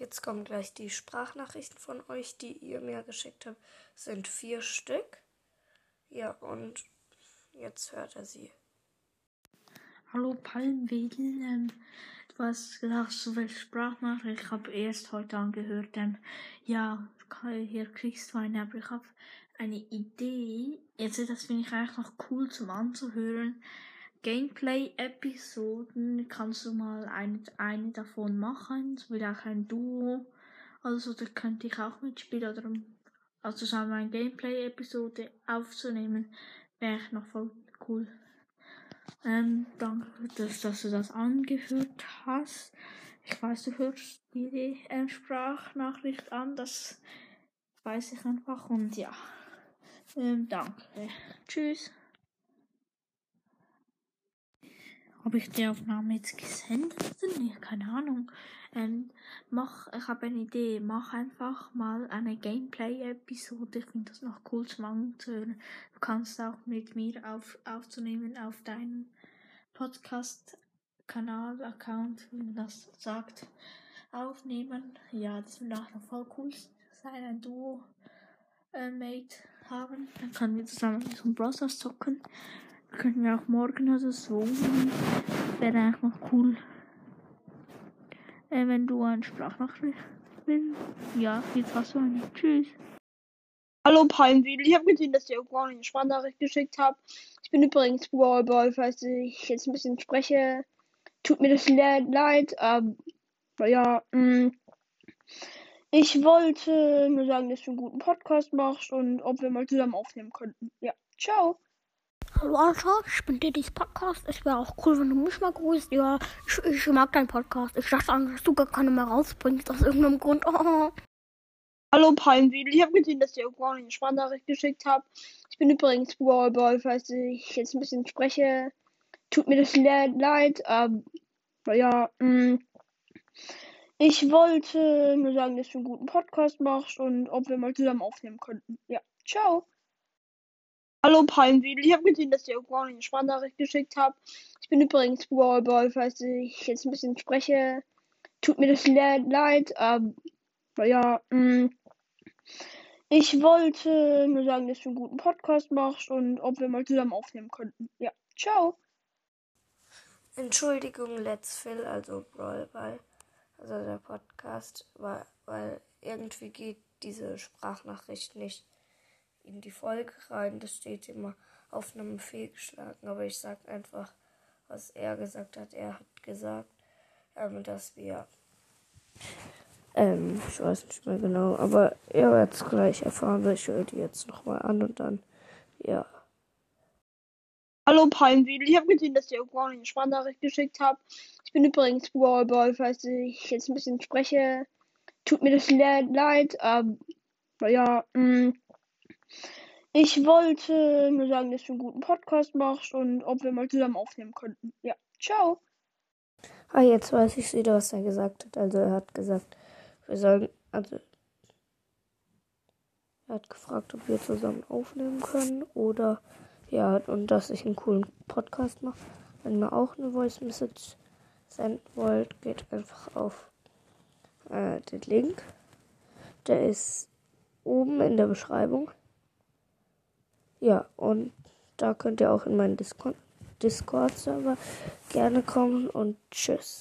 Jetzt kommen gleich die Sprachnachrichten von euch, die ihr mir geschickt habt. Sind vier Stück. Ja, und jetzt hört er sie. Hallo Palmwedel, ähm, du hast gesagt, so viel Sprachnachricht. Ich habe erst heute angehört, ähm, ja, hier kriegst du eine, aber ich habe eine Idee. Jetzt, das finde ich eigentlich noch cool zum anzuhören. Gameplay-Episoden kannst du mal eine, eine davon machen, so wie auch ein Duo. Also da könnte ich auch mitspielen oder also zusammen eine Gameplay-Episode aufzunehmen, wäre noch voll cool. Ähm, danke, dass, dass du das angehört hast. Ich weiß, du hörst die äh, Sprachnachricht an, das weiß ich einfach und ja. Ähm, danke. Tschüss. Habe ich die Aufnahme jetzt gesendet oder nicht? Keine Ahnung. Ähm, mach, ich habe eine Idee. Mach einfach mal eine Gameplay-Episode. Ich finde das noch cool zu hören. Du kannst auch mit mir auf, aufzunehmen auf deinem Podcast-Kanal, Account, wie man das sagt, aufnehmen. Ja, das würde auch noch voll cool sein, ein Duo äh, Mate haben. Dann können wir zusammen so ein Browser zocken. Können wir auch morgen oder so. Wäre eigentlich noch cool. Äh, wenn du eine Sprachnachricht willst. Ja, jetzt hast du eine. Tschüss. Hallo Palmwedel, ich habe gesehen, dass ihr irgendwo eine Sprachnachricht geschickt habt. Ich bin übrigens Brawlboy, falls ich jetzt ein bisschen spreche. Tut mir das leid, ähm, ja, mh, mm, ich wollte nur sagen, dass du einen guten Podcast machst und ob wir mal zusammen aufnehmen könnten. Ja, ciao. Hallo Alter, ich bin Diddy's Podcast. Es wäre auch cool, wenn du mich mal grüßt. Ja, ich, ich mag deinen Podcast. Ich dachte eigentlich, dass du gar keine mehr rausbringst, aus irgendeinem Grund. Oh. Hallo Palmwedel, ich habe gesehen, dass ihr irgendwo eine Sprachnachricht geschickt habt. Ich bin übrigens Brawlboy, falls ich jetzt ein bisschen spreche. Tut mir das leid. Ähm, ja, mh, mm, ich wollte nur sagen, dass du einen guten Podcast machst und ob wir mal zusammen aufnehmen könnten. Ja, ciao. Hallo Palmwedel, ich habe gesehen, dass ihr irgendwo eine Sprachnachricht geschickt habt. Ich bin übrigens Brawlboy, falls ich jetzt ein bisschen spreche. Tut mir das leid. Ähm, ja, mh, mm, ich wollte nur sagen, dass du einen guten Podcast machst und ob wir mal zusammen aufnehmen könnten. Ja, ciao. Entschuldigung, Let's Fill, also Brawlball, also der Podcast, weil, weil irgendwie geht diese Sprachnachricht nicht in die Folge rein. Das steht immer auf einem fehlgeschlagen. Aber ich sag einfach, was er gesagt hat. Er hat gesagt, ähm, dass wir. Ähm, ich weiß nicht mehr genau, aber er wird es gleich erfahren. Ich höre die jetzt nochmal an und dann, ja. Hallo Palmwedel, ich habe gesehen, dass ihr irgendwo eine Sprachnachricht geschickt habt. Ich bin übrigens Brawlboy, falls ich jetzt ein bisschen spreche. Tut mir das leid. Ähm, ja, mh, mm, ich wollte nur sagen, dass du einen guten Podcast machst und ob wir mal zusammen aufnehmen könnten. Ja, ciao. Ah, jetzt weiß ich wieder, was er gesagt hat. Also er hat gesagt, wir sollen, also er hat gefragt, ob wir zusammen aufnehmen können oder ja, und dass ich einen coolen Podcast mache. Wenn ihr auch eine Voice Message senden wollt, geht einfach auf äh, den Link. Der ist oben in der Beschreibung. Ja, und da könnt ihr auch in meinen Discord-Server gerne kommen und tschüss.